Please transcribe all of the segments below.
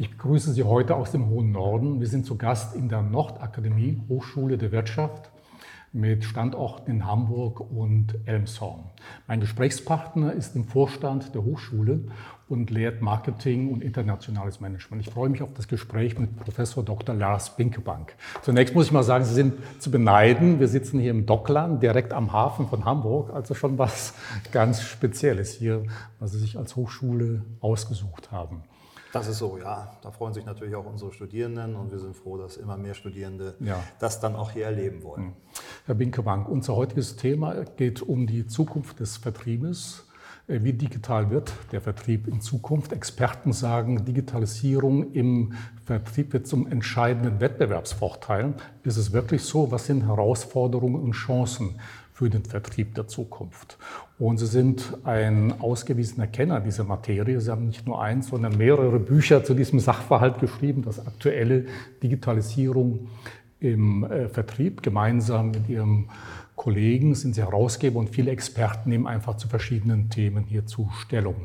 Ich begrüße Sie heute aus dem hohen Norden. Wir sind zu Gast in der Nordakademie Hochschule der Wirtschaft mit Standorten in Hamburg und Elmshorn. Mein Gesprächspartner ist im Vorstand der Hochschule und lehrt Marketing und internationales Management. Ich freue mich auf das Gespräch mit Professor Dr. Lars Binkebank. Zunächst muss ich mal sagen, Sie sind zu beneiden. Wir sitzen hier im Dockland, direkt am Hafen von Hamburg, also schon was ganz Spezielles hier, was Sie sich als Hochschule ausgesucht haben. Das ist so, ja. Da freuen sich natürlich auch unsere Studierenden und wir sind froh, dass immer mehr Studierende ja. das dann auch hier erleben wollen. Hm. Herr Binkebank, unser heutiges Thema geht um die Zukunft des Vertriebes. Äh, wie digital wird der Vertrieb in Zukunft? Experten sagen, Digitalisierung im Vertrieb wird zum entscheidenden Wettbewerbsvorteil. Ist es wirklich so? Was sind Herausforderungen und Chancen? für den Vertrieb der Zukunft. Und Sie sind ein ausgewiesener Kenner dieser Materie. Sie haben nicht nur eins, sondern mehrere Bücher zu diesem Sachverhalt geschrieben, das aktuelle Digitalisierung im äh, Vertrieb. Gemeinsam mit Ihrem Kollegen sind Sie Herausgeber und viele Experten nehmen einfach zu verschiedenen Themen hierzu Stellung.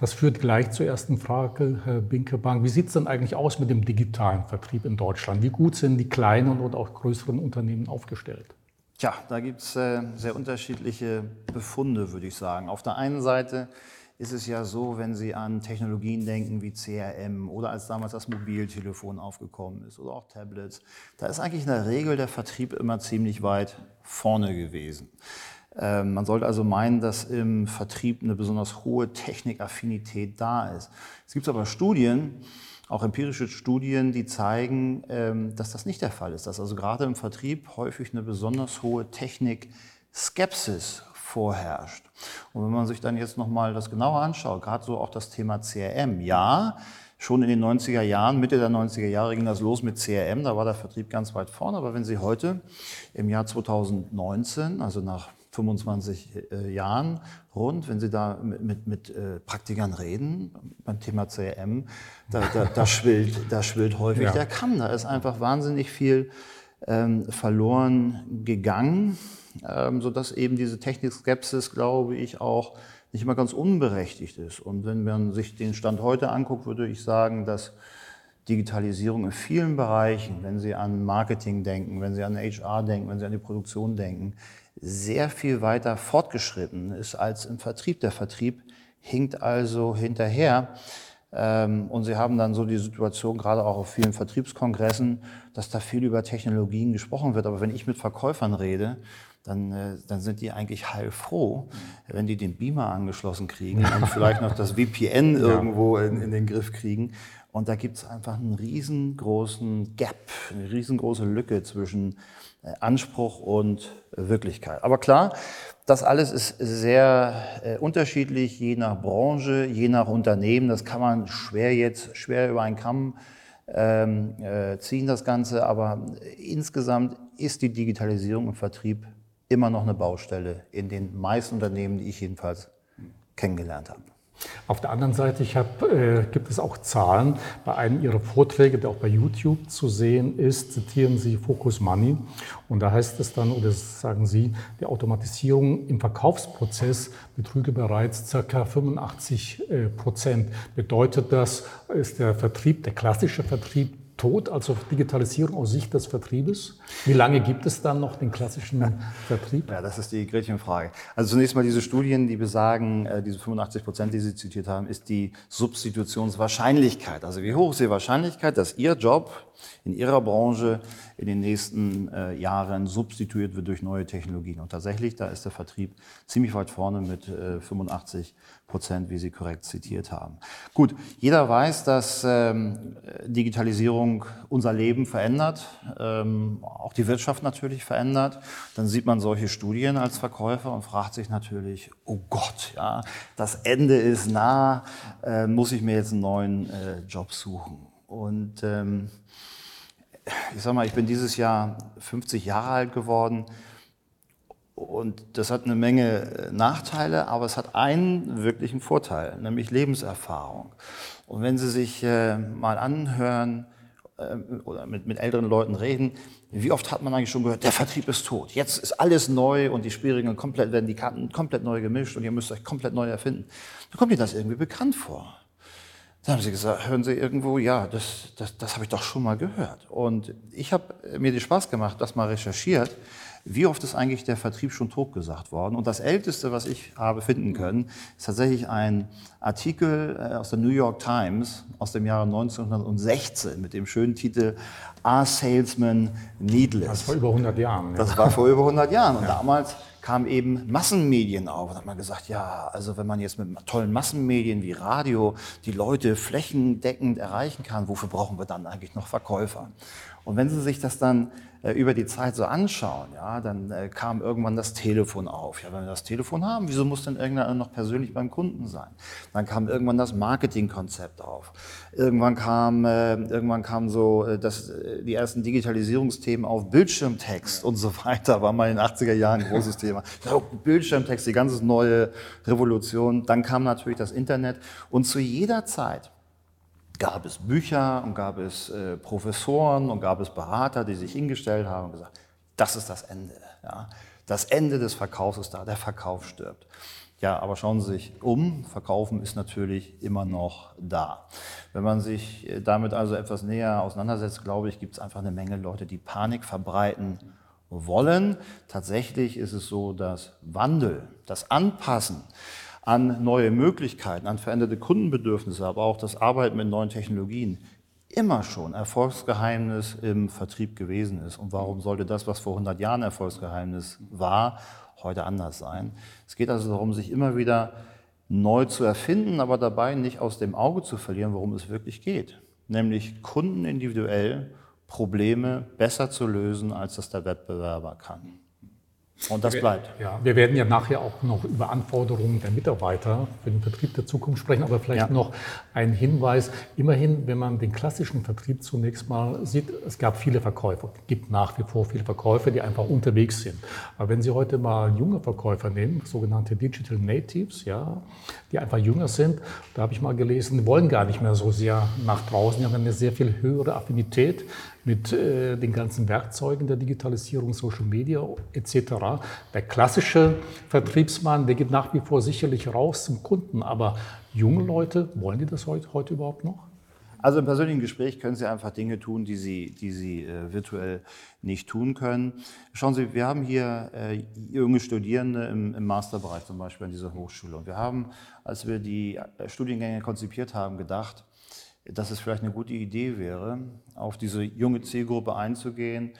Das führt gleich zur ersten Frage, Herr Binkebank. Wie sieht es denn eigentlich aus mit dem digitalen Vertrieb in Deutschland? Wie gut sind die kleinen und auch größeren Unternehmen aufgestellt? Tja, da gibt es äh, sehr unterschiedliche Befunde, würde ich sagen. Auf der einen Seite ist es ja so, wenn Sie an Technologien denken wie CRM oder als damals das Mobiltelefon aufgekommen ist oder auch Tablets, da ist eigentlich in der Regel der Vertrieb immer ziemlich weit vorne gewesen. Ähm, man sollte also meinen, dass im Vertrieb eine besonders hohe Technikaffinität da ist. Es gibt aber Studien, auch empirische Studien, die zeigen, ähm, dass das nicht der Fall ist, dass also gerade im Vertrieb häufig eine besonders hohe Technik-Skepsis vorherrscht. Und wenn man sich dann jetzt nochmal das genauer anschaut, gerade so auch das Thema CRM, ja, schon in den 90er Jahren, Mitte der 90er Jahre ging das los mit CRM, da war der Vertrieb ganz weit vorne, aber wenn Sie heute im Jahr 2019, also nach 25 äh, Jahren rund, wenn Sie da mit, mit, mit äh, Praktikern reden beim Thema CRM, da, da, da schwillt, da schwillt häufig ja. der Kamm. Da ist einfach wahnsinnig viel ähm, verloren gegangen, ähm, sodass eben diese Technikskepsis, glaube ich, auch nicht immer ganz unberechtigt ist. Und wenn man sich den Stand heute anguckt, würde ich sagen, dass Digitalisierung in vielen Bereichen, wenn Sie an Marketing denken, wenn Sie an HR denken, wenn Sie an die Produktion denken, sehr viel weiter fortgeschritten ist als im Vertrieb. Der Vertrieb hinkt also hinterher. Ähm, und sie haben dann so die Situation, gerade auch auf vielen Vertriebskongressen, dass da viel über Technologien gesprochen wird. Aber wenn ich mit Verkäufern rede, dann, äh, dann sind die eigentlich heilfroh, wenn die den Beamer angeschlossen kriegen und vielleicht noch das VPN irgendwo in, in den Griff kriegen. Und da gibt es einfach einen riesengroßen Gap, eine riesengroße Lücke zwischen Anspruch und Wirklichkeit. Aber klar, das alles ist sehr äh, unterschiedlich, je nach Branche, je nach Unternehmen. Das kann man schwer jetzt, schwer über einen Kamm ähm, äh, ziehen, das Ganze. Aber insgesamt ist die Digitalisierung im Vertrieb immer noch eine Baustelle in den meisten Unternehmen, die ich jedenfalls kennengelernt habe. Auf der anderen Seite ich hab, äh, gibt es auch Zahlen. Bei einem Ihrer Vorträge, der auch bei YouTube zu sehen ist, zitieren Sie Focus Money. Und da heißt es dann, oder sagen Sie, die Automatisierung im Verkaufsprozess betrüge bereits ca. 85 äh, Prozent. Bedeutet das, ist der Vertrieb, der klassische Vertrieb, tot, also Digitalisierung aus Sicht des Vertriebes? Wie lange gibt es dann noch den klassischen Vertrieb? Ja, das ist die Gretchenfrage. Also zunächst mal diese Studien, die besagen, äh, diese 85 Prozent, die Sie zitiert haben, ist die Substitutionswahrscheinlichkeit. Also wie hoch ist die Wahrscheinlichkeit, dass Ihr Job in Ihrer Branche in den nächsten äh, Jahren substituiert wird durch neue Technologien. Und tatsächlich, da ist der Vertrieb ziemlich weit vorne mit 85 äh, Prozent, wie Sie korrekt zitiert haben. Gut, jeder weiß, dass ähm, Digitalisierung unser Leben verändert, ähm, auch die Wirtschaft natürlich verändert. Dann sieht man solche Studien als Verkäufer und fragt sich natürlich, oh Gott, ja, das Ende ist nah, äh, muss ich mir jetzt einen neuen äh, Job suchen? Und ähm, ich sag mal, ich bin dieses Jahr 50 Jahre alt geworden und das hat eine Menge äh, Nachteile, aber es hat einen wirklichen Vorteil, nämlich Lebenserfahrung. Und wenn Sie sich äh, mal anhören äh, oder mit, mit älteren Leuten reden, wie oft hat man eigentlich schon gehört, der Vertrieb ist tot. Jetzt ist alles neu und die Spielregeln komplett, werden die Karten komplett neu gemischt und ihr müsst euch komplett neu erfinden. Da kommt Ihnen das irgendwie bekannt vor. Da haben sie gesagt, hören Sie irgendwo, ja, das, das, das habe ich doch schon mal gehört. Und ich habe mir den Spaß gemacht, das mal recherchiert. Wie oft ist eigentlich der Vertrieb schon totgesagt worden? Und das Älteste, was ich habe finden können, ist tatsächlich ein Artikel äh, aus der New York Times aus dem Jahre 1916 mit dem schönen Titel Are Salesmen Needless? Das war über 100 Jahren. Das war vor über 100 Jahren. Und ja. damals kamen eben Massenmedien auf. Und hat man gesagt, ja, also wenn man jetzt mit tollen Massenmedien wie Radio die Leute flächendeckend erreichen kann, wofür brauchen wir dann eigentlich noch Verkäufer? Und wenn Sie sich das dann äh, über die Zeit so anschauen, ja, dann äh, kam irgendwann das Telefon auf. Ja, wenn wir das Telefon haben, wieso muss denn irgendeiner noch persönlich beim Kunden sein? Dann kam irgendwann das Marketingkonzept auf. Irgendwann kam, äh, irgendwann kam so äh, das, äh, die ersten Digitalisierungsthemen auf Bildschirmtext und so weiter. War mal in den 80er Jahren ein großes Thema. Ja, Bildschirmtext, die ganze neue Revolution. Dann kam natürlich das Internet und zu jeder Zeit gab es Bücher und gab es äh, Professoren und gab es Berater, die sich hingestellt haben und gesagt, das ist das Ende. Ja. Das Ende des Verkaufs ist da, der Verkauf stirbt. Ja, aber schauen Sie sich um, Verkaufen ist natürlich immer noch da. Wenn man sich äh, damit also etwas näher auseinandersetzt, glaube ich, gibt es einfach eine Menge Leute, die Panik verbreiten wollen. Tatsächlich ist es so, dass Wandel, das Anpassen an neue Möglichkeiten, an veränderte Kundenbedürfnisse, aber auch das Arbeiten mit neuen Technologien immer schon Erfolgsgeheimnis im Vertrieb gewesen ist. Und warum sollte das, was vor 100 Jahren Erfolgsgeheimnis war, heute anders sein? Es geht also darum, sich immer wieder neu zu erfinden, aber dabei nicht aus dem Auge zu verlieren, worum es wirklich geht. Nämlich Kunden individuell Probleme besser zu lösen, als das der Wettbewerber kann. Und das bleibt. Ja, wir werden ja nachher auch noch über Anforderungen der Mitarbeiter für den Vertrieb der Zukunft sprechen, aber vielleicht ja. noch ein Hinweis. Immerhin, wenn man den klassischen Vertrieb zunächst mal sieht, es gab viele Verkäufer, es gibt nach wie vor viele Verkäufer, die einfach unterwegs sind. Aber wenn Sie heute mal junge Verkäufer nehmen, sogenannte Digital Natives, ja, die einfach jünger sind, da habe ich mal gelesen, die wollen gar nicht mehr so sehr nach draußen, die haben eine sehr viel höhere Affinität mit äh, den ganzen Werkzeugen der Digitalisierung, Social Media etc. Der klassische Vertriebsmann, der geht nach wie vor sicherlich raus zum Kunden, aber junge Leute, wollen die das heute, heute überhaupt noch? Also im persönlichen Gespräch können Sie einfach Dinge tun, die Sie, die Sie äh, virtuell nicht tun können. Schauen Sie, wir haben hier äh, junge Studierende im, im, Masterbereich zum Beispiel an dieser Hochschule. Und wir haben, als wir die Studiengänge konzipiert haben, gedacht, dass es vielleicht eine gute Idee wäre, auf diese junge Zielgruppe einzugehen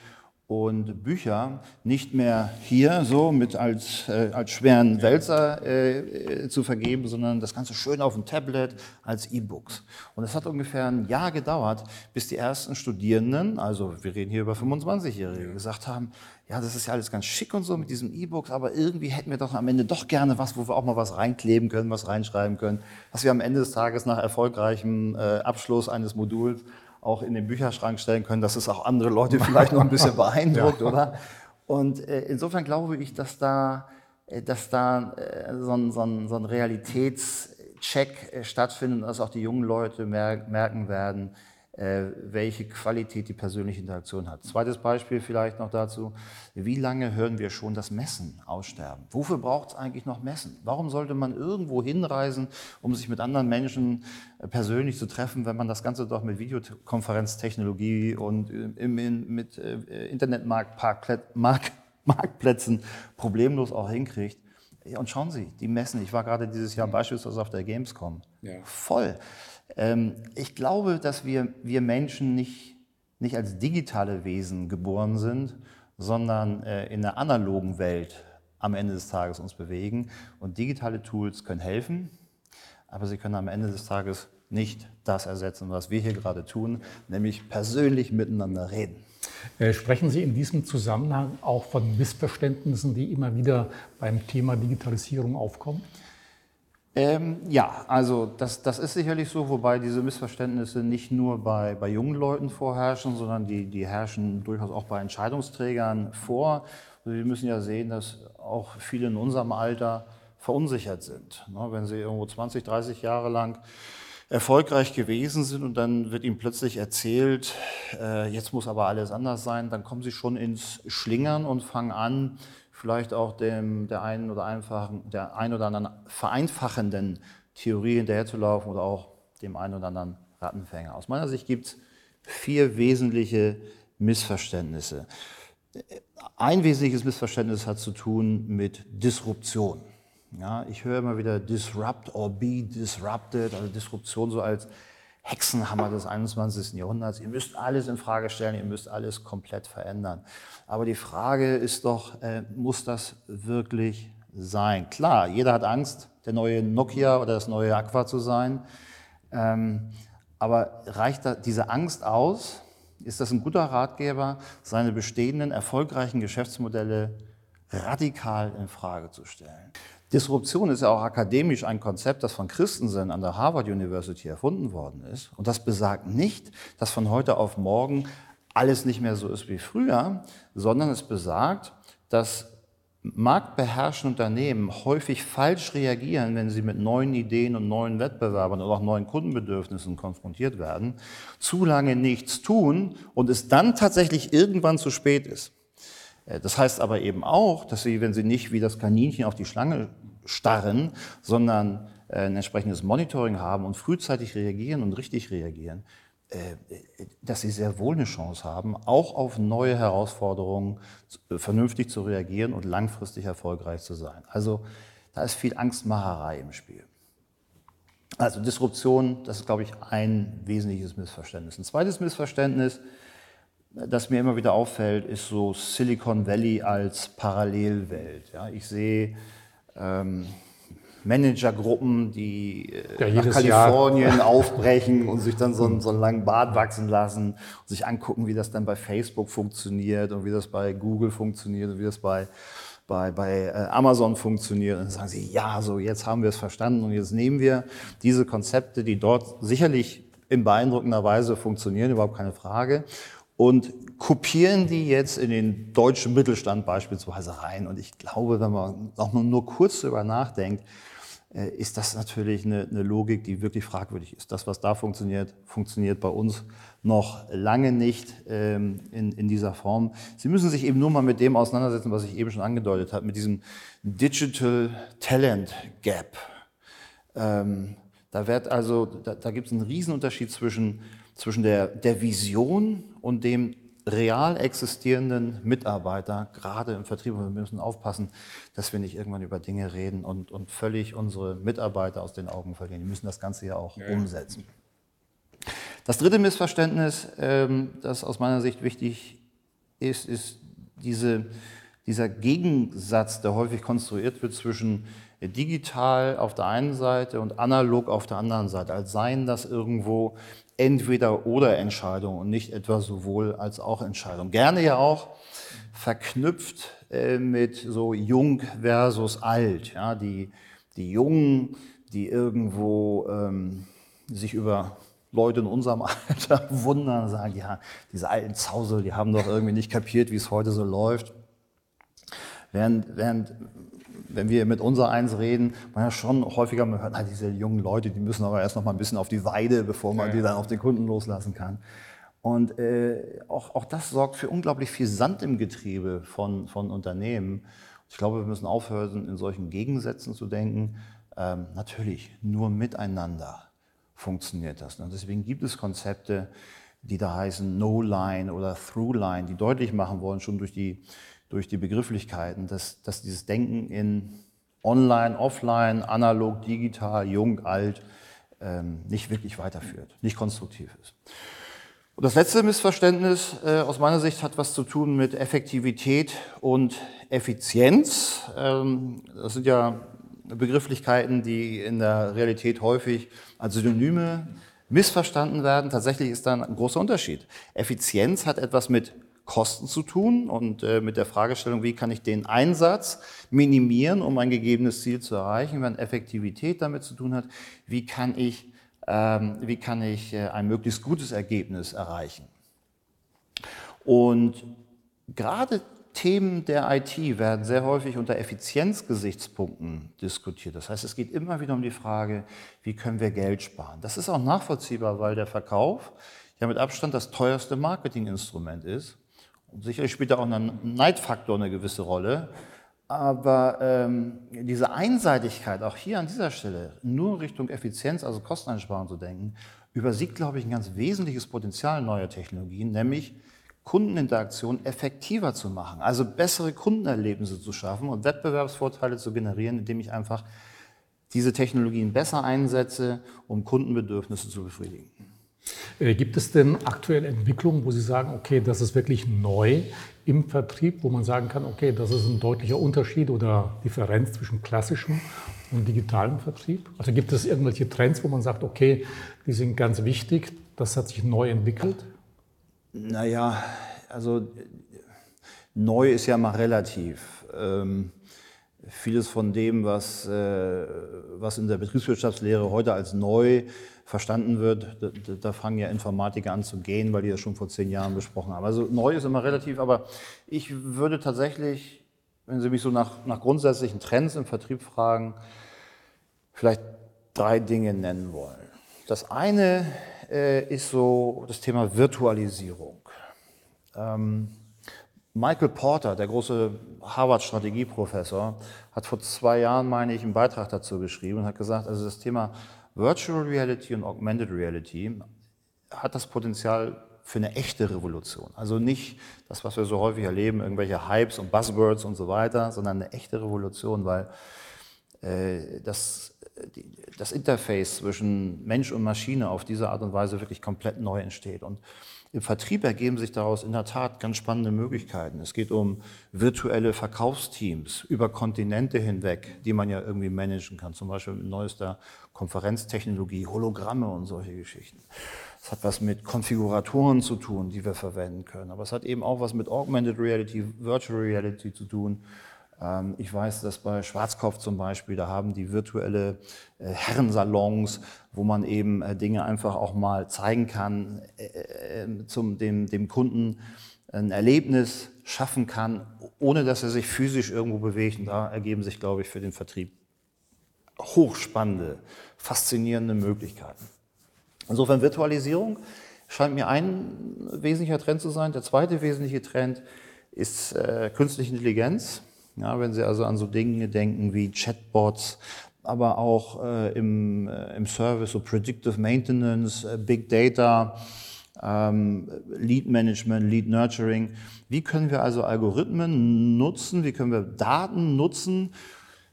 und Bücher nicht mehr hier so mit als, äh, als schweren Wälzer äh, äh, zu vergeben, sondern das Ganze schön auf dem Tablet als E-Books. Und es hat ungefähr ein Jahr gedauert, bis die ersten Studierenden, also wir reden hier über 25-Jährige, gesagt haben, ja, das ist ja alles ganz schick und so mit diesem E-Books, aber irgendwie hätten wir doch am Ende doch gerne was, wo wir auch mal was reinkleben können, was reinschreiben können, dass wir am Ende des Tages nach erfolgreichem äh, Abschluss eines Moduls auch in den Bücherschrank stellen können, dass es auch andere Leute vielleicht noch ein bisschen beeindruckt, ja. oder? Und äh, insofern glaube ich, dass da, äh, dass da äh, so, ein, so, ein, so ein Realitätscheck äh, stattfindet und dass auch die jungen Leute mer merken werden, welche Qualität die persönliche Interaktion hat. Zweites Beispiel vielleicht noch dazu. Wie lange hören wir schon das Messen aussterben? Wofür braucht es eigentlich noch Messen? Warum sollte man irgendwo hinreisen, um sich mit anderen Menschen äh, persönlich zu treffen, wenn man das Ganze doch Videokonferenztechnologie und mit äh, Internetmarktplätzen problemlos auch hinkriegt? Und schauen Sie, die Messen, ich war gerade dieses Jahr beispielsweise auf der Gamescom, ja. voll. Ähm, ich glaube, dass wir, wir Menschen nicht, nicht als digitale Wesen geboren sind, sondern äh, in einer analogen Welt am Ende des Tages uns bewegen. Und digitale Tools können helfen, aber sie können am Ende des Tages nicht das ersetzen, was wir hier gerade tun, nämlich persönlich miteinander reden. Äh, sprechen Sie in diesem Zusammenhang auch von Missverständnissen, die immer wieder beim Thema Digitalisierung aufkommen? Ähm, ja, also das, das ist sicherlich so, wobei diese Missverständnisse nicht nur bei, bei jungen Leuten vorherrschen, sondern die, die herrschen durchaus auch bei Entscheidungsträgern vor. Also wir müssen ja sehen, dass auch viele in unserem Alter verunsichert sind. Ne, wenn sie irgendwo 20, 30 Jahre lang erfolgreich gewesen sind und dann wird ihnen plötzlich erzählt, äh, jetzt muss aber alles anders sein, dann kommen sie schon ins Schlingern und fangen an, vielleicht auch dem, der einen oder einfachen, der ein oder anderen vereinfachenden Theorie hinterherzulaufen oder auch dem einen oder anderen Rattenfänger. Aus meiner Sicht gibt es vier wesentliche Missverständnisse. Ein wesentliches Missverständnis hat zu tun mit Disruption. Ja, ich höre immer wieder disrupt or be disrupted, also Disruption so als Hexenhammer des 21. Jahrhunderts. Ihr müsst alles in Frage stellen, ihr müsst alles komplett verändern. Aber die Frage ist doch, äh, muss das wirklich sein? Klar, jeder hat Angst, der neue Nokia oder das neue Aqua zu sein. Ähm, aber reicht da diese Angst aus? Ist das ein guter Ratgeber, seine bestehenden erfolgreichen Geschäftsmodelle radikal in Frage zu stellen? Disruption ist ja auch akademisch ein Konzept, das von Christensen an der Harvard University erfunden worden ist. Und das besagt nicht, dass von heute auf morgen alles nicht mehr so ist wie früher, sondern es besagt, dass marktbeherrschende Unternehmen häufig falsch reagieren, wenn sie mit neuen Ideen und neuen Wettbewerbern oder auch neuen Kundenbedürfnissen konfrontiert werden, zu lange nichts tun und es dann tatsächlich irgendwann zu spät ist. Äh, das heißt aber eben auch, dass sie, wenn sie nicht wie das Kaninchen auf die Schlange starren, sondern äh, ein entsprechendes Monitoring haben und frühzeitig reagieren und richtig reagieren, äh, dass sie sehr wohl eine Chance haben, auch auf neue Herausforderungen vernünftig zu reagieren und langfristig erfolgreich zu sein. Also da ist viel Angstmacherei im Spiel. Also Disruption, das ist, glaube ich, ein wesentliches Missverständnis. Ein zweites Missverständnis, das mir immer wieder auffällt, ist so Silicon Valley als Parallelwelt. Ja, ich sehe ähm, Managergruppen, die äh, ja, nach Kalifornien Jahr. aufbrechen und sich dann so einen, so einen langen Bart wachsen lassen und sich angucken, wie das dann bei Facebook funktioniert und wie das bei Google funktioniert und wie das bei, bei, bei äh, Amazon funktioniert. Und dann sagen sie, ja, so jetzt haben wir es verstanden und jetzt nehmen wir diese Konzepte, die dort sicherlich in beeindruckender Weise funktionieren, überhaupt keine Frage, und kopieren die jetzt in den deutschen Mittelstand beispielsweise rein. Und ich glaube, wenn man auch nur kurz darüber nachdenkt, äh, ist das natürlich eine, eine, Logik, die wirklich fragwürdig ist. Das, was da funktioniert, funktioniert bei uns noch lange nicht ähm, in, in dieser Form. Sie müssen sich eben nur mal mit dem auseinandersetzen, was ich eben schon angedeutet habe, mit diesem Digital Talent Gap. Ähm, da wird also, da, da gibt es einen Riesenunterschied zwischen zwischen der, der Vision und dem real existierenden Mitarbeiter, gerade im Vertrieb. Und wir müssen aufpassen, dass wir nicht irgendwann über Dinge reden und, und völlig unsere Mitarbeiter aus den Augen verlieren. Die müssen das Ganze ja auch ja. umsetzen. Das dritte Missverständnis, ähm, das aus meiner Sicht wichtig ist, ist diese, dieser Gegensatz, der häufig konstruiert wird zwischen digital auf der einen Seite und analog auf der anderen Seite, als seien das irgendwo entweder oder Entscheidung und nicht etwa sowohl als auch Entscheidung. Gerne ja auch verknüpft äh, mit so jung versus alt. Ja, die, die Jungen, die irgendwo ähm, sich über Leute in unserem Alter wundern, sagen, ja, diese alten Zausel, die haben doch irgendwie nicht kapiert, wie es heute so läuft. Während, während wenn wir mit unser Eins reden, man ja schon häufiger man hört, na, diese jungen Leute, die müssen aber erst noch mal ein bisschen auf die Weide, bevor man ja, die dann auf den Kunden loslassen kann. Und äh, auch, auch das sorgt für unglaublich viel Sand im Getriebe von, von Unternehmen. Ich glaube, wir müssen aufhören, in solchen Gegensätzen zu denken. Ähm, natürlich, nur miteinander funktioniert das. Und deswegen gibt es Konzepte, die da heißen No-Line oder Through-Line, die deutlich machen wollen, schon durch die durch die Begrifflichkeiten, dass, dass dieses Denken in Online, Offline, analog, digital, jung, alt ähm, nicht wirklich weiterführt, nicht konstruktiv ist. Und das letzte Missverständnis äh, aus meiner Sicht hat was zu tun mit Effektivität und Effizienz. Ähm, das sind ja Begrifflichkeiten, die in der Realität häufig als Synonyme missverstanden werden. Tatsächlich ist da ein großer Unterschied. Effizienz hat etwas mit Kosten zu tun und äh, mit der Fragestellung, wie kann ich den Einsatz minimieren, um ein gegebenes Ziel zu erreichen, wenn Effektivität damit zu tun hat, wie kann ich, ähm, wie kann ich äh, ein möglichst gutes Ergebnis erreichen. Und gerade Themen der IT werden sehr häufig unter Effizienzgesichtspunkten diskutiert. Das heißt, es geht immer wieder um die Frage, wie können wir Geld sparen. Das ist auch nachvollziehbar, weil der Verkauf ja mit Abstand das teuerste Marketinginstrument ist. Und sicherlich spielt da auch ein Neidfaktor eine gewisse Rolle. Aber ähm, diese Einseitigkeit, auch hier an dieser Stelle, nur Richtung Effizienz, also Kosteneinsparung zu denken, übersiegt, glaube ich, ein ganz wesentliches Potenzial neuer Technologien, nämlich Kundeninteraktion effektiver zu machen, also bessere Kundenerlebnisse zu schaffen und Wettbewerbsvorteile zu generieren, indem ich einfach diese Technologien besser einsetze, um Kundenbedürfnisse zu befriedigen. Äh, gibt es denn aktuelle Entwicklungen, wo Sie sagen, okay, das ist wirklich neu im Vertrieb, wo man sagen kann, okay, das ist ein deutlicher Unterschied oder Differenz zwischen klassischem und digitalem Vertrieb? Also gibt es irgendwelche Trends, wo man sagt, okay, die sind ganz wichtig, das hat sich neu entwickelt? Naja, also neu ist ja mal relativ. Ähm, vieles von dem, was, äh, was in der Betriebswirtschaftslehre heute als neu verstanden wird, da, da, fangen ja Informatiker an zu gehen, weil die das schon vor zehn Jahren besprochen haben. Also neu ist immer relativ, aber ich würde tatsächlich, wenn Sie mich so nach, nach grundsätzlichen Trends im Vertrieb fragen, vielleicht drei Dinge nennen wollen. Das eine äh, ist so das Thema Virtualisierung. Ähm, Michael Porter, der große Harvard-Strategieprofessor, hat vor zwei Jahren, meine ich, einen Beitrag dazu geschrieben und hat gesagt, also das Thema Virtual Reality und Augmented Reality hat das Potenzial für eine echte Revolution. Also nicht das, was wir so häufig erleben, irgendwelche Hypes und Buzzwords und so weiter, sondern eine echte Revolution, weil äh, das das Interface zwischen Mensch und Maschine auf diese Art und Weise wirklich komplett neu entsteht. Und im Vertrieb ergeben sich daraus in der Tat ganz spannende Möglichkeiten. Es geht um virtuelle Verkaufsteams über Kontinente hinweg, die man ja irgendwie managen kann, zum Beispiel mit neuester Konferenztechnologie, Hologramme und solche Geschichten. Es hat was mit Konfiguratoren zu tun, die wir verwenden können, aber es hat eben auch was mit Augmented Reality, Virtual Reality zu tun ich weiß, dass bei Schwarzkopf zum Beispiel, da haben die virtuelle äh, Herrensalons, wo man eben äh, Dinge einfach auch mal zeigen kann, äh, zum, dem, dem Kunden ein Erlebnis schaffen kann, ohne dass er sich physisch irgendwo bewegt. Und da ergeben sich, glaube ich, für den Vertrieb hochspannende, faszinierende Möglichkeiten. Insofern Virtualisierung scheint mir ein wesentlicher Trend zu sein. Der zweite wesentliche Trend ist äh, künstliche Intelligenz. Ja, wenn Sie also an so Dinge denken wie Chatbots, aber auch äh, im, äh, im Service, so Predictive Maintenance, äh, Big Data, ähm, Lead Management, Lead Nurturing. Wie können wir also Algorithmen nutzen, wie können wir Daten nutzen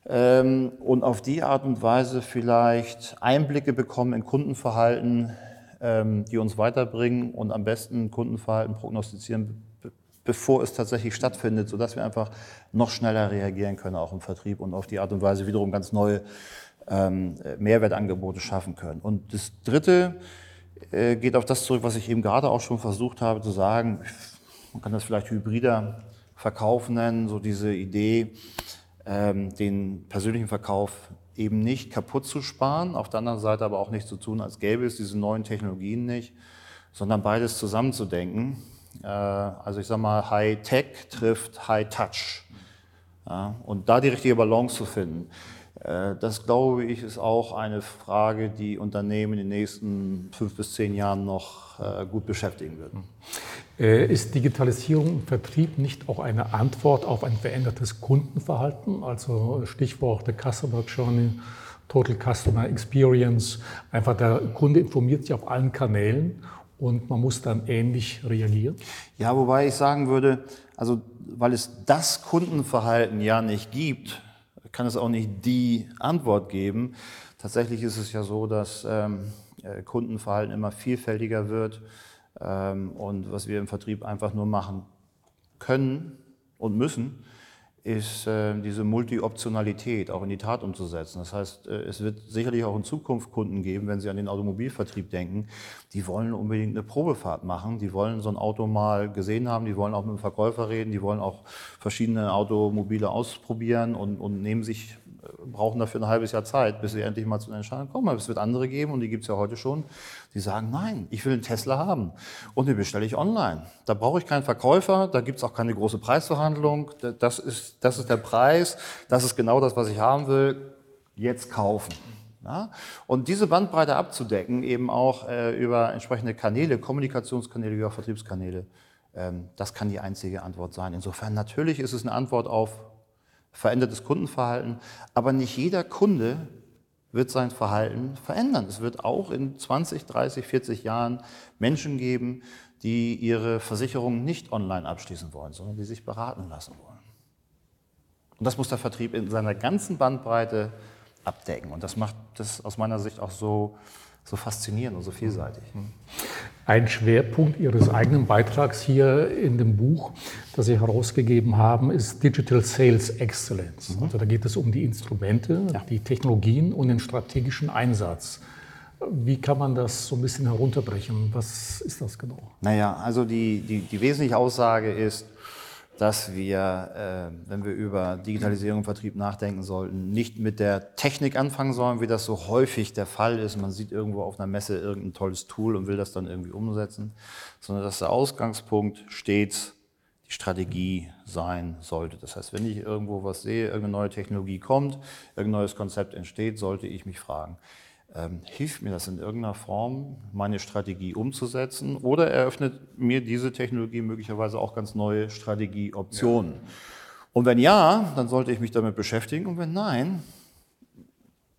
ähm, und auf die Art und Weise vielleicht Einblicke bekommen in Kundenverhalten, ähm, die uns weiterbringen und am besten Kundenverhalten prognostizieren, bevor es tatsächlich stattfindet, sodass wir einfach noch schneller reagieren können, auch im Vertrieb und auf die Art und Weise wiederum ganz neue ähm, Mehrwertangebote schaffen können. Und das Dritte äh, geht auf das zurück, was ich eben gerade auch schon versucht habe zu sagen. Man kann das vielleicht hybrider Verkauf nennen, so diese Idee, ähm, den persönlichen Verkauf eben nicht kaputt zu sparen, auf der anderen Seite aber auch nicht zu tun, als gäbe es diese neuen Technologien nicht, sondern beides zusammenzudenken also ich sage mal, High-Tech trifft High-Touch. Ja, und da die richtige Balance zu finden, äh, das glaube ich ist auch eine Frage, die Unternehmen in den nächsten fünf bis zehn Jahren noch äh, gut beschäftigen wird. Ist Digitalisierung im Vertrieb nicht auch eine Antwort auf ein verändertes Kundenverhalten? Also Stichwort der Customer Journey, Total Customer Experience. Einfach der Kunde informiert sich auf allen Kanälen und man muss dann ähnlich reagieren? Ja, wobei ich sagen würde, also weil es das Kundenverhalten ja nicht gibt, kann es auch nicht die Antwort geben. Tatsächlich ist es ja so, dass ähm, äh, Kundenverhalten immer vielfältiger wird ähm, und was wir im Vertrieb einfach nur machen können und müssen, ist äh, diese Multi-Optionalität auch in die Tat umzusetzen. Das heißt, äh, es wird sicherlich auch in Zukunft Kunden geben, wenn Sie an den Automobilvertrieb denken, die wollen unbedingt eine Probefahrt machen, die wollen so ein Auto mal gesehen haben, die wollen auch mit dem Verkäufer reden, die wollen auch verschiedene Automobile ausprobieren und, und nehmen sich brauchen dafür ein halbes Jahr Zeit, bis sie endlich mal zu einer Entscheidung kommen. Aber es wird andere geben, und die gibt es ja heute schon, die sagen, nein, ich will einen Tesla haben und den bestelle ich online. Da brauche ich keinen Verkäufer, da gibt es auch keine große Preisverhandlung. Das ist, das ist der Preis, das ist genau das, was ich haben will. Jetzt kaufen. Ja? Und diese Bandbreite abzudecken, eben auch äh, über entsprechende Kanäle, Kommunikationskanäle, über Vertriebskanäle, ähm, das kann die einzige Antwort sein. Insofern natürlich ist es eine Antwort auf verändertes Kundenverhalten, aber nicht jeder Kunde wird sein Verhalten verändern. Es wird auch in 20, 30, 40 Jahren Menschen geben, die ihre Versicherung nicht online abschließen wollen, sondern die sich beraten lassen wollen. Und das muss der Vertrieb in seiner ganzen Bandbreite abdecken. Und das macht das aus meiner Sicht auch so, so faszinierend und so vielseitig. Ein Schwerpunkt Ihres eigenen Beitrags hier in dem Buch, das Sie herausgegeben haben, ist Digital Sales Excellence. Mhm. Also da geht es um die Instrumente, ja. die Technologien und den strategischen Einsatz. Wie kann man das so ein bisschen herunterbrechen? Was ist das genau? Naja, also die, die, die wesentliche Aussage ist, dass wir, äh, wenn wir über Digitalisierung im Vertrieb nachdenken sollten, nicht mit der Technik anfangen sollen, wie das so häufig der Fall ist. Man sieht irgendwo auf einer Messe irgendein tolles Tool und will das dann irgendwie umsetzen, sondern dass der Ausgangspunkt stets die Strategie sein sollte. Das heißt, wenn ich irgendwo was sehe, irgendeine neue Technologie kommt, irgendein neues Konzept entsteht, sollte ich mich fragen, ähm, hilft mir das in irgendeiner Form, meine Strategie umzusetzen oder eröffnet mir diese Technologie möglicherweise auch ganz neue Strategieoptionen? Ja. Und wenn ja, dann sollte ich mich damit beschäftigen und wenn nein,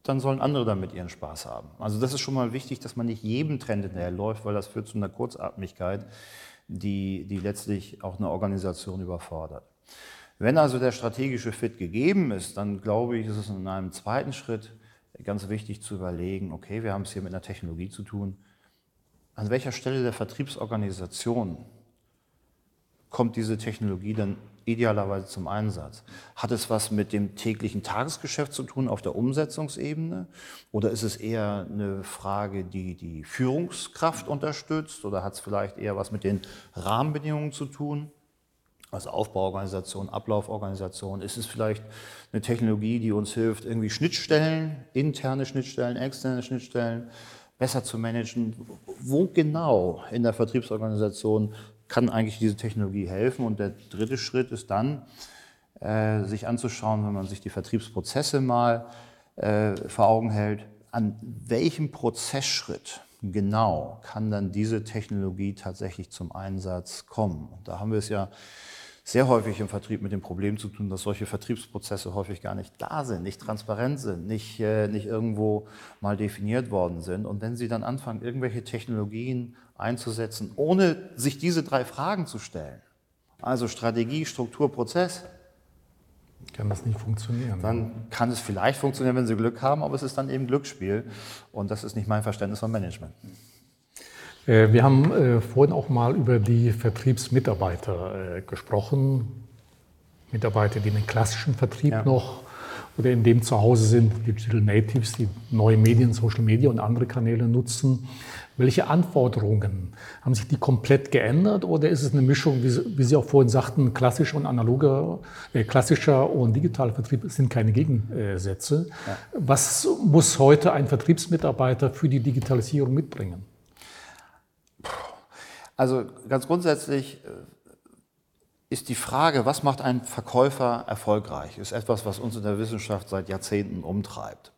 dann sollen andere damit ihren Spaß haben. Also das ist schon mal wichtig, dass man nicht jedem Trend hinterherläuft, weil das führt zu einer Kurzatmigkeit, die, die letztlich auch eine Organisation überfordert. Wenn also der strategische Fit gegeben ist, dann glaube ich, ist es in einem zweiten Schritt ganz wichtig zu überlegen, okay, wir haben es hier mit einer Technologie zu tun. An welcher Stelle der Vertriebsorganisation kommt diese Technologie dann idealerweise zum Einsatz? Hat es was mit dem täglichen Tagesgeschäft zu tun auf der Umsetzungsebene? Oder ist es eher eine Frage, die die Führungskraft unterstützt? Oder hat es vielleicht eher was mit den Rahmenbedingungen zu tun? Also Aufbauorganisation, Ablauforganisation? Ist es vielleicht eine Technologie, die uns hilft, irgendwie Schnittstellen, interne Schnittstellen, externe Schnittstellen besser zu managen? Wo genau in der Vertriebsorganisation kann eigentlich diese Technologie helfen? Und der dritte Schritt ist dann, äh, sich anzuschauen, wenn man sich die Vertriebsprozesse mal äh, vor Augen hält, an welchem Prozessschritt genau kann dann diese Technologie tatsächlich zum Einsatz kommen? Und da haben wir es ja sehr häufig im Vertrieb mit dem Problem zu tun, dass solche Vertriebsprozesse häufig gar nicht da sind, nicht transparent sind, nicht, äh, nicht irgendwo mal definiert worden sind. Und wenn Sie dann anfangen, irgendwelche Technologien einzusetzen, ohne sich diese drei Fragen zu stellen, also Strategie, Struktur, Prozess, kann das nicht funktionieren. Dann kann es vielleicht funktionieren, wenn Sie Glück haben, aber es ist dann eben Glücksspiel. Und das ist nicht mein Verständnis von Management. Äh, wir haben äh, vorhin auch mal über die Vertriebsmitarbeiter äh, gesprochen. Mitarbeiter, die in den klassischen Vertrieb ja. noch oder in dem zu Hause sind, Digital Natives, die neue Medien, Social Media und andere Kanäle nutzen. Welche Anforderungen haben sich die komplett geändert oder ist es eine Mischung, wie, wie Sie auch vorhin sagten, klassischer und analoger, äh, klassischer und digitaler Vertrieb sind keine Gegensätze. Ja. Was muss heute ein Vertriebsmitarbeiter für die Digitalisierung mitbringen? Also ganz grundsätzlich äh, ist die Frage, was macht ein Verkäufer erfolgreich, ist etwas, was uns in der Wissenschaft seit Jahrzehnten umtreibt.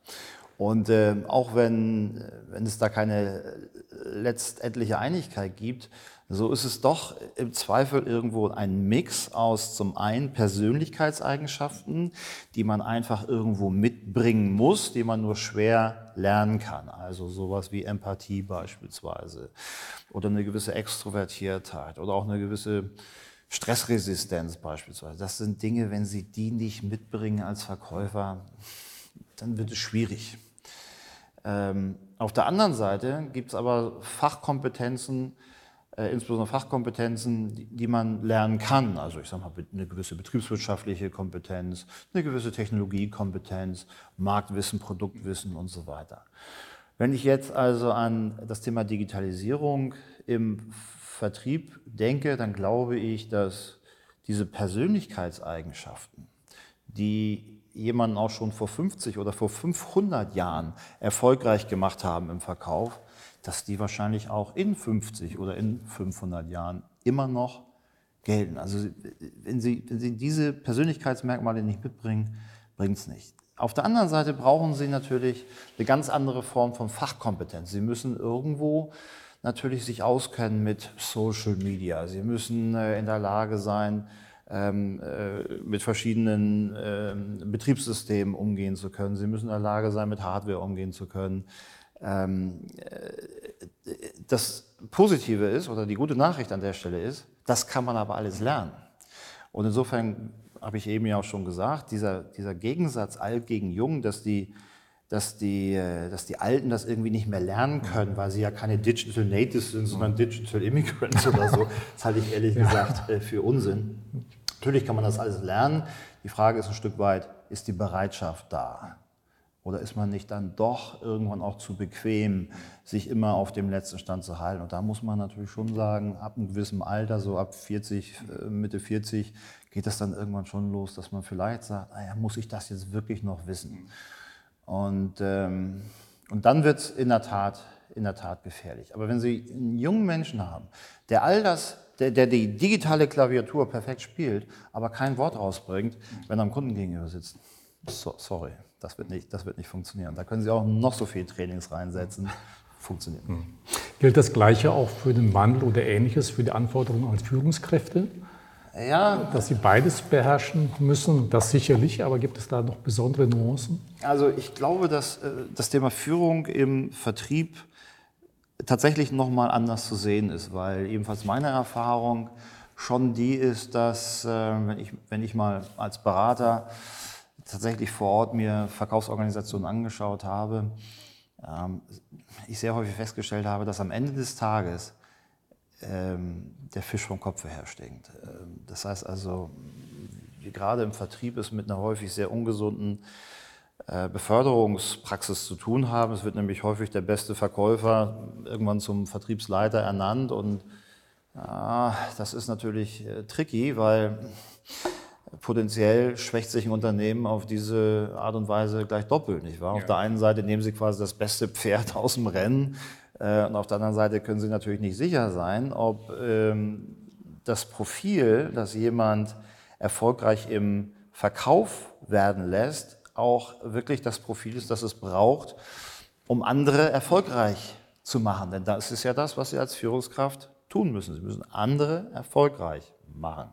Und äh, auch wenn, äh, wenn es da keine letztendliche Einigkeit gibt, so ist es doch im Zweifel irgendwo ein Mix aus zum einen Persönlichkeitseigenschaften, die man einfach irgendwo mitbringen muss, die man nur schwer lernen kann. Also sowas wie Empathie beispielsweise oder eine gewisse Extrovertiertheit oder auch eine gewisse Stressresistenz beispielsweise. Das sind Dinge, wenn Sie die nicht mitbringen als Verkäufer, dann wird es schwierig. Ähm, auf der anderen Seite gibt es aber Fachkompetenzen, insbesondere Fachkompetenzen, die, die, man lernen kann. Also ich sage mal eine gewisse betriebswirtschaftliche Kompetenz, eine gewisse Technologiekompetenz, Marktwissen, Produktwissen und so weiter. Wenn ich jetzt also an das Thema Digitalisierung im Vertrieb denke, dann glaube ich, dass diese Persönlichkeitseigenschaften, die jemanden auch schon vor 50 oder vor 500 Jahren erfolgreich gemacht haben im Verkauf, dass die wahrscheinlich auch in 50 oder in 500 Jahren immer noch gelten. Also wenn Sie, wenn Sie diese Persönlichkeitsmerkmale nicht mitbringen, bringt es nicht. Auf der anderen Seite brauchen Sie natürlich eine ganz andere Form von Fachkompetenz. Sie müssen irgendwo natürlich sich auskennen mit Social Media. Sie müssen äh, in der Lage sein, ähm, äh, mit verschiedenen ähm, Betriebssystemen umgehen zu können. Sie müssen in der Lage sein, mit Hardware umgehen zu können. Ähm, äh, das Positive ist, oder die gute Nachricht an der Stelle ist, das kann man aber alles lernen. Und insofern habe ich eben ja auch schon gesagt, dieser, dieser Gegensatz alt gegen jung, dass die, dass, die, äh, dass die Alten das irgendwie nicht mehr lernen können, weil sie ja keine Digital Natives sind, sondern Digital Immigrants oder so, das halte ich ehrlich gesagt äh, für Unsinn. Natürlich kann man das alles lernen. Die Frage ist ein Stück weit, ist die Bereitschaft da? Oder ist man nicht dann doch irgendwann auch zu bequem, sich immer auf dem letzten Stand zu halten? Und da muss man natürlich schon sagen, ab einem gewissen Alter, so ab 40, äh, Mitte 40, geht das dann irgendwann schon los, dass man vielleicht sagt, naja, muss ich das jetzt wirklich noch wissen? Und, ähm, und dann wird es in, der Tat, in der Tat gefährlich. Aber wenn Sie einen jungen Menschen haben, der all das, der, der die digitale Klaviatur perfekt spielt, aber kein Wort rausbringt, wenn er am Kunden gegenüber sitzt, so, sorry, das wird, nicht, das wird nicht funktionieren. Da können Sie auch noch so viel Trainings reinsetzen. Funktioniert. Hm. Gilt das Gleiche auch für den Wandel oder Ähnliches, für die Anforderungen als Führungskräfte? Ja. Dass Sie beides beherrschen müssen, das sicherlich, aber gibt es da noch besondere Nuancen? Also ich glaube, dass äh, das Thema Führung im Vertrieb tatsächlich nochmal anders zu sehen ist, weil ebenfalls meine Erfahrung schon die ist, dass äh, wenn ich, wenn ich mal als Berater tatsächlich vor Ort mir Verkaufsorganisationen angeschaut habe, ähm, ich sehr häufig festgestellt habe, dass am Ende des Tages ähm, der Fisch vom Kopf herstinkt. Ähm, das heißt also, gerade im Vertrieb ist mit einer häufig sehr ungesunden äh, Beförderungspraxis zu tun haben. Es wird nämlich häufig der beste Verkäufer irgendwann zum Vertriebsleiter ernannt und äh, das ist natürlich äh, tricky, weil potenziell schwächt sich ein Unternehmen auf diese Art und Weise gleich doppelt, nicht wahr? Ja. Auf der einen Seite nehmen Sie quasi das beste Pferd aus dem Rennen äh, und auf der anderen Seite können Sie natürlich nicht sicher sein, ob ähm, das Profil, das jemand erfolgreich im Verkauf werden lässt, auch wirklich das Profil ist, das es braucht, um andere erfolgreich zu machen. Denn das ist ja das, was Sie als Führungskraft tun müssen. Sie müssen andere erfolgreich machen.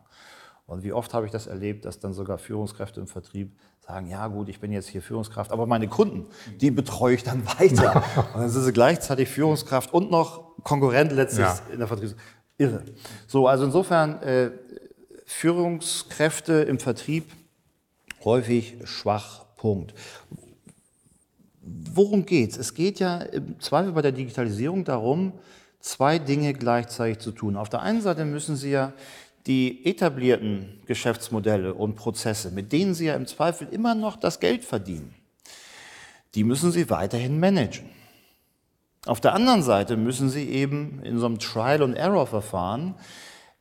Und wie oft habe ich das erlebt, dass dann sogar Führungskräfte im Vertrieb sagen, ja gut, ich bin jetzt hier Führungskraft, aber meine Kunden, die betreue ich dann weiter. und dann sind sie gleichzeitig Führungskraft und noch Konkurrent letztlich ja. in der Vertrieb. Irre. So, also insofern äh, Führungskräfte im Vertrieb häufig schwach. Punkt. Worum geht's? Es geht ja im Zweifel bei der Digitalisierung darum, zwei Dinge gleichzeitig zu tun. Auf der einen Seite müssen Sie ja die etablierten Geschäftsmodelle und Prozesse, mit denen Sie ja im Zweifel immer noch das Geld verdienen, die müssen Sie weiterhin managen. Auf der anderen Seite müssen Sie eben in so einem Trial-and-Error-Verfahren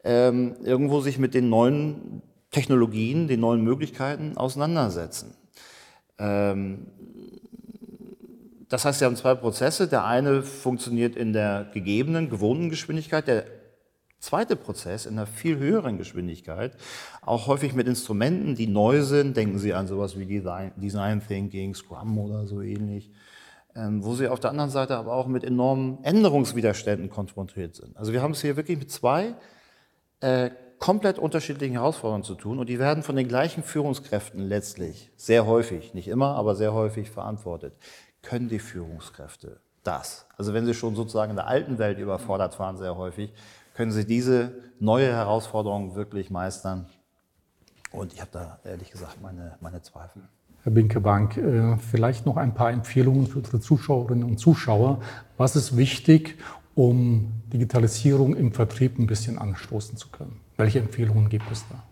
ähm, irgendwo sich mit den neuen Technologien, den neuen Möglichkeiten auseinandersetzen. Ähm, das heißt, Sie haben zwei Prozesse. Der eine funktioniert in der gegebenen, gewohnten Geschwindigkeit, der zweite Prozess in einer viel höheren Geschwindigkeit, auch häufig mit Instrumenten, die neu sind. Denken Sie an sowas wie Design, Thinking, Scrum oder so ähnlich, ähm, wo Sie auf der anderen Seite aber auch mit enormen Änderungswiderständen konfrontiert sind. Also wir haben es hier wirklich mit zwei äh, komplett unterschiedlichen Herausforderungen zu tun und die werden von den gleichen Führungskräften letztlich sehr häufig, nicht immer, aber sehr häufig verantwortet. Können die Führungskräfte das? Also wenn sie schon sozusagen in der alten Welt überfordert waren, sehr häufig, können Sie diese neue Herausforderung wirklich meistern? Und ich habe da ehrlich gesagt meine, meine Zweifel. Herr Binkebank, äh, vielleicht noch ein paar Empfehlungen für unsere Zuschauerinnen und Zuschauer. Was ist wichtig, um Digitalisierung im Vertrieb ein bisschen anstoßen zu können? Welche Empfehlungen gibt es da?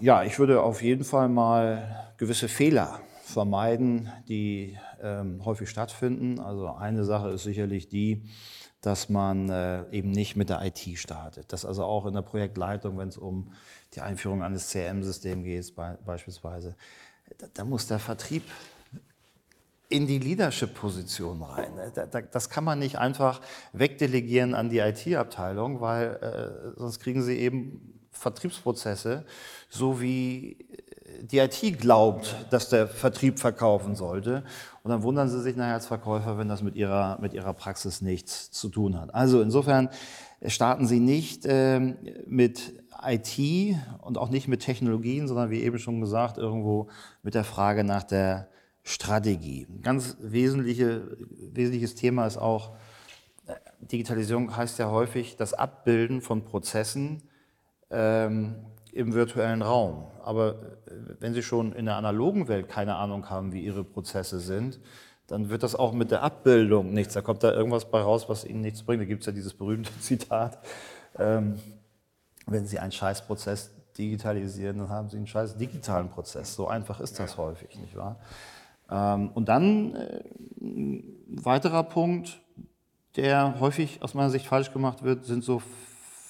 Ja, ich würde auf jeden Fall mal gewisse Fehler vermeiden, die ähm, häufig stattfinden. Also eine Sache ist sicherlich die, dass man äh, eben nicht mit der IT startet. Dass also auch in der Projektleitung, wenn es um die Einführung eines CRM-Systems geht, be beispielsweise, da, da, muss der Vertrieb in die Leadership-Position rein. Da, da, das kann man nicht einfach wegdelegieren an die IT-Abteilung, weil äh, sonst kriegen sie eben Vertriebsprozesse, so wie die IT glaubt, dass der Vertrieb verkaufen sollte. Und dann wundern sie sich nachher als Verkäufer, wenn das mit ihrer, mit ihrer Praxis nichts zu tun hat. Also insofern starten Sie nicht ähm, mit IT und auch nicht mit Technologien, sondern wie eben schon gesagt, irgendwo mit der Frage nach der Strategie. Ein ganz wesentliche, wesentliches Thema ist auch, äh, Digitalisierung heißt ja häufig das Abbilden von Prozessen ähm, im virtuellen Raum. Aber äh, wenn Sie schon in der analogen Welt keine Ahnung haben, wie Ihre Prozesse sind, dann wird das auch mit der Abbildung nichts. Da kommt da irgendwas bei raus, was Ihnen nichts bringt. Da gibt es ja dieses berühmte Zitat, ähm, wenn Sie einen Scheißprozess digitalisieren, dann haben Sie einen scheiß digitalen Prozess. So einfach ist das häufig, nicht wahr? Ähm, und dann äh, ein weiterer Punkt, der häufig aus meiner Sicht falsch gemacht wird, sind so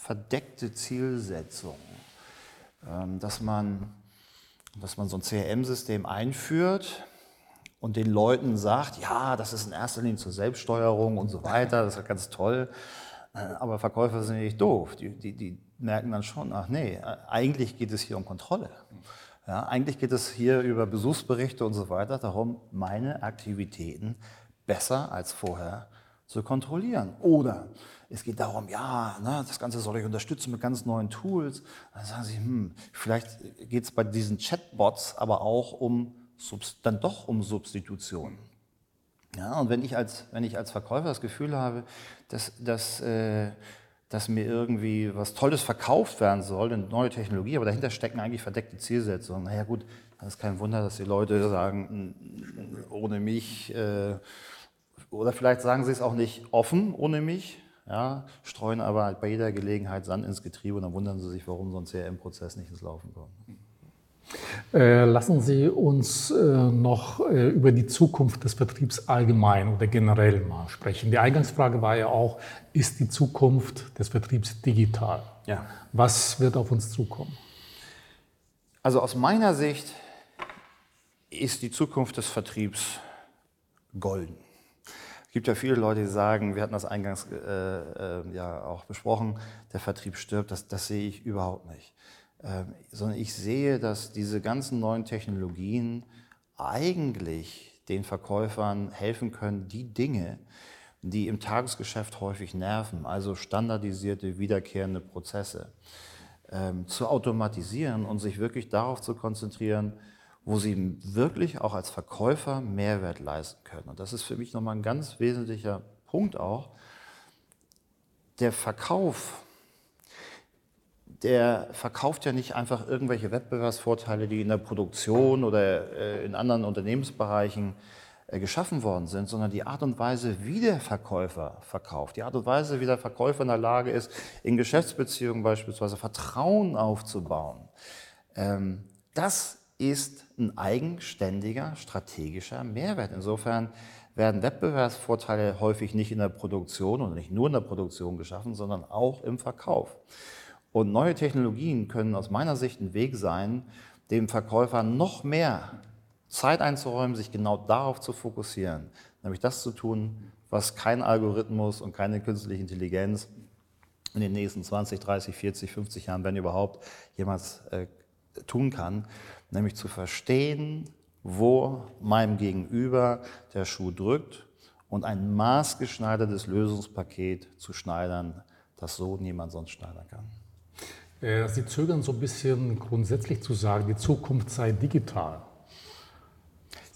verdeckte Zielsetzungen. Ähm, dass, man, dass man so ein CRM-System einführt und den Leuten sagt, ja, das ist in erster Linie zur Selbststeuerung und so weiter, das ist ganz toll. Äh, aber Verkäufer sind nicht doof. Die, die, die merken dann schon, ach nee, äh, eigentlich geht es hier um Kontrolle. Ja, eigentlich geht es hier über Besuchsberichte und so weiter darum, meine Aktivitäten besser als vorher zu kontrollieren. Oder es geht darum, ja, ne, das Ganze soll ich unterstützen mit ganz neuen Tools. Dann sagen Sie, hm, vielleicht geht es bei diesen Chatbots aber auch um dann doch um Substitution. Ja, und wenn ich als, wenn ich als Verkäufer das Gefühl habe, dass, dass, äh, dass mir irgendwie was Tolles verkauft werden soll, eine neue Technologie, aber dahinter stecken eigentlich verdeckte Zielsetzungen. Naja gut, dann ist kein Wunder, dass die Leute sagen, ohne mich, äh, oder vielleicht sagen sie es auch nicht offen, ohne mich, ja, streuen aber bei jeder Gelegenheit Sand ins Getriebe und dann wundern sie sich, warum so ein CRM-Prozess nicht ins Laufen kommt. Äh, lassen Sie uns äh, noch äh, über die Zukunft des Vertriebs allgemein oder generell mal sprechen. Die Eingangsfrage war ja auch, ist die Zukunft des Vertriebs digital? Ja. Was wird auf uns zukommen? Also aus meiner Sicht ist die Zukunft des Vertriebs golden. Es gibt ja viele Leute, die sagen, wir hatten das eingangs äh, äh, ja auch besprochen, der Vertrieb stirbt. Das, das sehe ich überhaupt nicht. Ähm, sondern ich sehe, dass diese ganzen neuen Technologien eigentlich den Verkäufern helfen können, die Dinge, die im Tagesgeschäft häufig nerven, also standardisierte, wiederkehrende Prozesse, ähm, zu automatisieren und sich wirklich darauf zu konzentrieren, wo sie wirklich auch als Verkäufer Mehrwert leisten können. Und das ist für mich nochmal ein ganz wesentlicher Punkt auch. Der Verkauf der verkauft ja nicht einfach irgendwelche Wettbewerbsvorteile, die in der Produktion oder äh, in anderen Unternehmensbereichen äh, geschaffen worden sind, sondern die Art und Weise, wie der Verkäufer verkauft, die Art und Weise, wie der Verkäufer in der Lage ist, in Geschäftsbeziehungen beispielsweise Vertrauen aufzubauen. Ähm, das ist ein eigenständiger strategischer Mehrwert. Insofern werden Wettbewerbsvorteile häufig nicht in der Produktion und nicht nur in der Produktion geschaffen, sondern auch im Verkauf. Und neue Technologien können aus meiner Sicht ein Weg sein, dem Verkäufer noch mehr Zeit einzuräumen, sich genau darauf zu fokussieren, nämlich das zu tun, was kein Algorithmus und keine künstliche Intelligenz in den nächsten 20, 30, 40, 50 Jahren, wenn überhaupt, jemals äh, tun kann, nämlich zu verstehen, wo meinem Gegenüber der Schuh drückt und ein maßgeschneidertes Lösungspaket zu schneidern, das so niemand sonst schneidern kann. Äh, Sie zögern so ein bisschen grundsätzlich zu sagen, die Zukunft sei digital.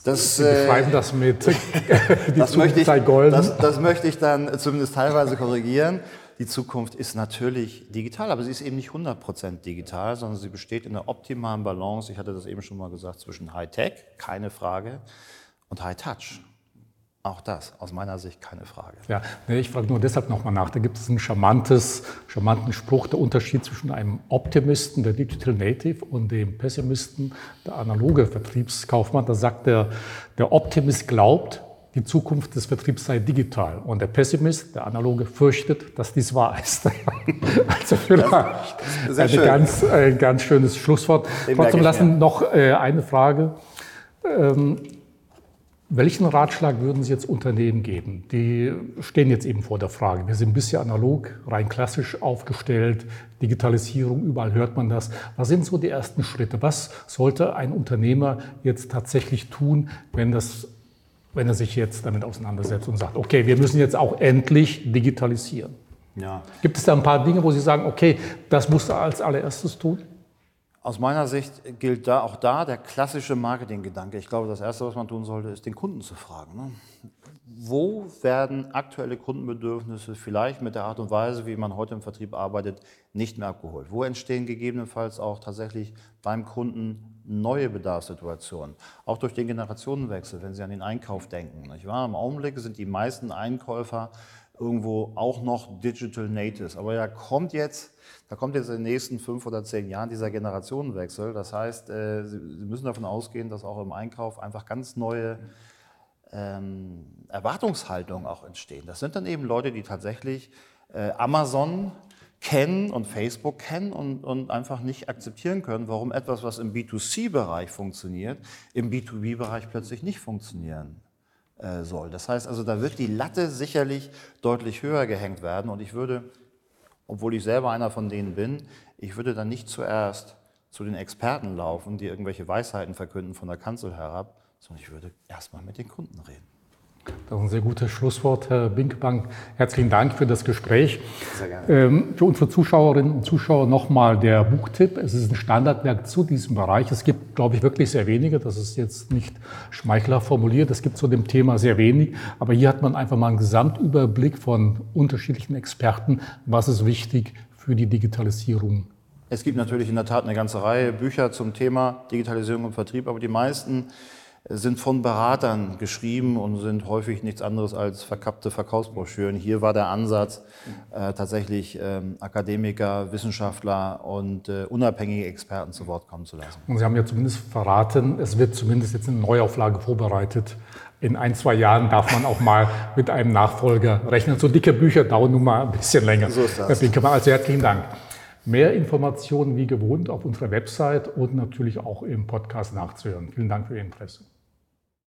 Das, Sie beschreiben äh, das mit, die das Zukunft ich, sei golden. Das, das möchte ich dann zumindest teilweise korrigieren. Die Zukunft ist natürlich digital, aber sie ist eben nicht 100% digital, sondern sie besteht in einer optimalen Balance, ich hatte das eben schon mal gesagt, zwischen High-Tech, keine Frage, und High-Touch. Auch das, aus meiner Sicht keine Frage. Ja, ich frage nur deshalb nochmal nach. Da gibt es einen charmantes, charmanten Spruch, der Unterschied zwischen einem Optimisten, der Digital Native, und dem Pessimisten, der analoge Vertriebskaufmann. Da sagt der, der Optimist glaubt, die Zukunft des Vertriebs sei digital. Und der Pessimist, der Analoge, fürchtet, dass dies wahr ist. also vielleicht ein ganz, ein ganz schönes Schlusswort. Dem Trotzdem lassen noch äh, eine Frage. Ähm, welchen Ratschlag würden Sie jetzt Unternehmen geben? Die stehen jetzt eben vor der Frage. Wir sind bisher analog, rein klassisch aufgestellt, Digitalisierung, überall hört man das. Was sind so die ersten Schritte? Was sollte ein Unternehmer jetzt tatsächlich tun, wenn, das, wenn er sich jetzt damit auseinandersetzt und sagt, okay, wir müssen jetzt auch endlich digitalisieren? Ja. Gibt es da ein paar Dinge, wo Sie sagen, okay, das musst du als allererstes tun? Aus meiner Sicht gilt da auch da der klassische Marketinggedanke. Ich glaube, das Erste, was man tun sollte, ist den Kunden zu fragen. Ne? Wo werden aktuelle Kundenbedürfnisse vielleicht mit der Art und Weise, wie man heute im Vertrieb arbeitet, nicht mehr abgeholt? Wo entstehen gegebenenfalls auch tatsächlich beim Kunden neue Bedarfssituationen? Auch durch den Generationenwechsel, wenn Sie an den Einkauf denken. Nicht wahr? Im Augenblick sind die meisten Einkäufer irgendwo auch noch Digital Natives. Aber ja, kommt jetzt, da kommt jetzt in den nächsten fünf oder zehn Jahren dieser Generationenwechsel. Das heißt, äh, Sie müssen davon ausgehen, dass auch im Einkauf einfach ganz neue ähm, Erwartungshaltungen auch entstehen. Das sind dann eben Leute, die tatsächlich äh, Amazon kennen und Facebook kennen und, und einfach nicht akzeptieren können, warum etwas, was im B2C-Bereich funktioniert, im B2B-Bereich plötzlich nicht funktionieren äh, soll. Das heißt also, da wird die Latte sicherlich deutlich höher gehängt werden und ich würde, obwohl ich selber einer von denen bin, ich würde dann nicht zuerst zu den Experten laufen, die irgendwelche Weisheiten verkünden von der Kanzel herab, sondern ich würde erstmal mit den Kunden reden. Das ist ein sehr gutes Schlusswort, Herr Binkbank. Herzlichen Dank für das Gespräch. Sehr gerne. Ähm, für unsere Zuschauerinnen und Zuschauer nochmal der Buchtipp. Es ist ein Standardwerk zu diesem Bereich. Es gibt, glaube ich, wirklich sehr wenige. Das ist jetzt nicht Schmeichler formuliert. Es gibt zu dem Thema sehr wenig. Aber hier hat man einfach mal einen Gesamtüberblick von unterschiedlichen Experten. Was ist wichtig für die Digitalisierung? Es gibt natürlich in der Tat eine ganze Reihe Bücher zum Thema Digitalisierung und Vertrieb, aber die meisten sind von Beratern geschrieben und sind häufig nichts anderes als verkappte Verkaufsbroschüren. Hier war der Ansatz, äh, tatsächlich ähm, Akademiker, Wissenschaftler und äh, unabhängige Experten zu Wort kommen zu lassen. Und Sie haben ja zumindest verraten, es wird zumindest jetzt eine Neuauflage vorbereitet. In ein, zwei Jahren darf man auch mal mit einem Nachfolger rechnen. So dicke Bücher dauern nun mal ein bisschen länger. So ist das. Also herzlichen Dank. Mehr Informationen wie gewohnt auf unserer Website und natürlich auch im Podcast nachzuhören. Vielen Dank für Ihr Interesse.